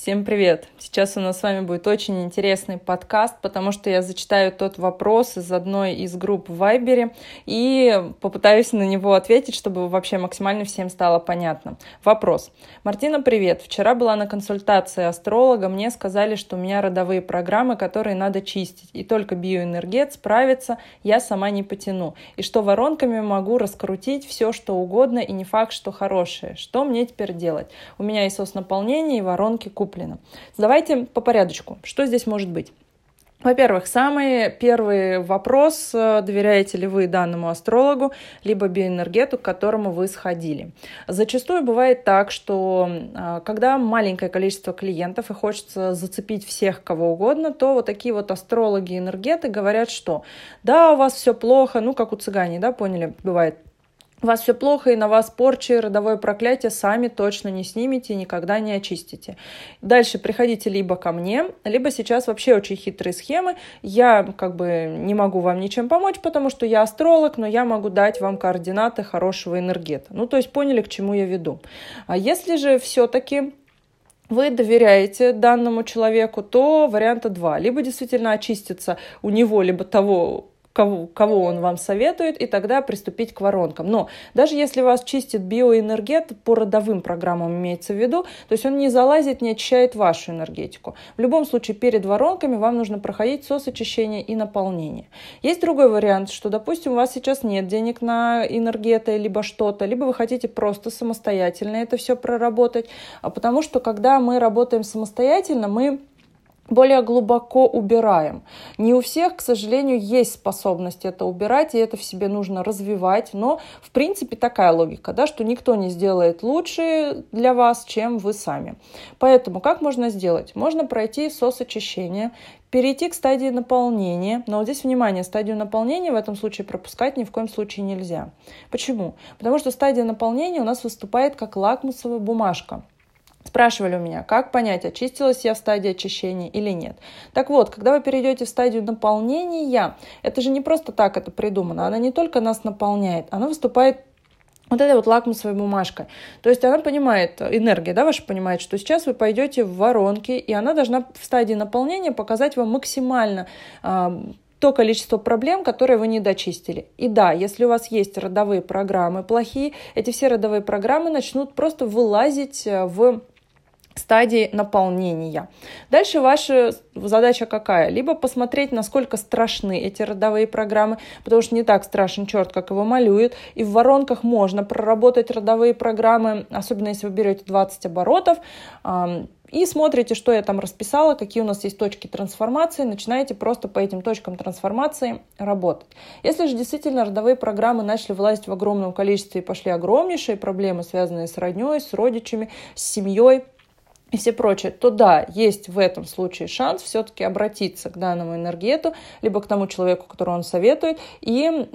Всем привет! Сейчас у нас с вами будет очень интересный подкаст, потому что я зачитаю тот вопрос из одной из групп в Вайбере и попытаюсь на него ответить, чтобы вообще максимально всем стало понятно. Вопрос. Мартина, привет! Вчера была на консультации астролога, мне сказали, что у меня родовые программы, которые надо чистить, и только биоэнергет справится, я сама не потяну, и что воронками могу раскрутить все, что угодно, и не факт, что хорошее. Что мне теперь делать? У меня и сос-наполнение, и воронки куплю куплено. Давайте по порядочку. Что здесь может быть? Во-первых, самый первый вопрос, э, доверяете ли вы данному астрологу, либо биоэнергету, к которому вы сходили. Зачастую бывает так, что э, когда маленькое количество клиентов и хочется зацепить всех кого угодно, то вот такие вот астрологи энергеты говорят, что да, у вас все плохо, ну как у цыгане, да, поняли, бывает у вас все плохо, и на вас порчи, родовое проклятие сами точно не снимете и никогда не очистите. Дальше приходите либо ко мне, либо сейчас вообще очень хитрые схемы. Я как бы не могу вам ничем помочь, потому что я астролог, но я могу дать вам координаты хорошего энергета. Ну, то есть поняли, к чему я веду. А если же все-таки вы доверяете данному человеку, то варианта два. Либо действительно очиститься у него, либо того, кого, кого он вам советует, и тогда приступить к воронкам. Но даже если вас чистит биоэнергет, по родовым программам имеется в виду, то есть он не залазит, не очищает вашу энергетику. В любом случае, перед воронками вам нужно проходить сосочищение и наполнение. Есть другой вариант, что, допустим, у вас сейчас нет денег на энергеты, либо что-то, либо вы хотите просто самостоятельно это все проработать, а потому что, когда мы работаем самостоятельно, мы более глубоко убираем. Не у всех, к сожалению, есть способность это убирать, и это в себе нужно развивать, но в принципе такая логика, да, что никто не сделает лучше для вас, чем вы сами. Поэтому как можно сделать? Можно пройти сосочищение, перейти к стадии наполнения, но вот здесь внимание, стадию наполнения в этом случае пропускать ни в коем случае нельзя. Почему? Потому что стадия наполнения у нас выступает как лакмусовая бумажка. Спрашивали у меня, как понять, очистилась я в стадии очищения или нет. Так вот, когда вы перейдете в стадию наполнения, это же не просто так это придумано, она не только нас наполняет, она выступает вот этой вот лакмусовой бумажкой. То есть она понимает, энергия, да, ваша понимает, что сейчас вы пойдете в воронки, и она должна в стадии наполнения показать вам максимально э, то количество проблем, которые вы не дочистили. И да, если у вас есть родовые программы плохие, эти все родовые программы начнут просто вылазить э, в стадии наполнения. Дальше ваша задача какая? Либо посмотреть, насколько страшны эти родовые программы, потому что не так страшен черт, как его малюют, и в воронках можно проработать родовые программы, особенно если вы берете 20 оборотов, и смотрите, что я там расписала, какие у нас есть точки трансформации, начинаете просто по этим точкам трансформации работать. Если же действительно родовые программы начали влазить в огромном количестве и пошли огромнейшие проблемы, связанные с родней, с родичами, с семьей, и все прочее, то да, есть в этом случае шанс все-таки обратиться к данному энергету, либо к тому человеку, которого он советует, и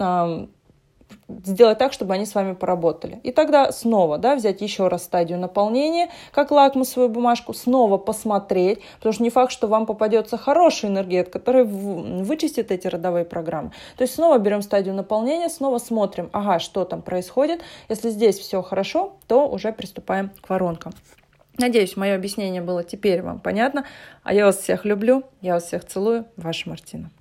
сделать так, чтобы они с вами поработали. И тогда снова да, взять еще раз стадию наполнения, как лакмусовую бумажку, снова посмотреть, потому что не факт, что вам попадется хороший энергет, который вычистит эти родовые программы. То есть снова берем стадию наполнения, снова смотрим, ага, что там происходит. Если здесь все хорошо, то уже приступаем к воронкам. Надеюсь, мое объяснение было теперь вам понятно. А я вас всех люблю, я вас всех целую. Ваша Мартина.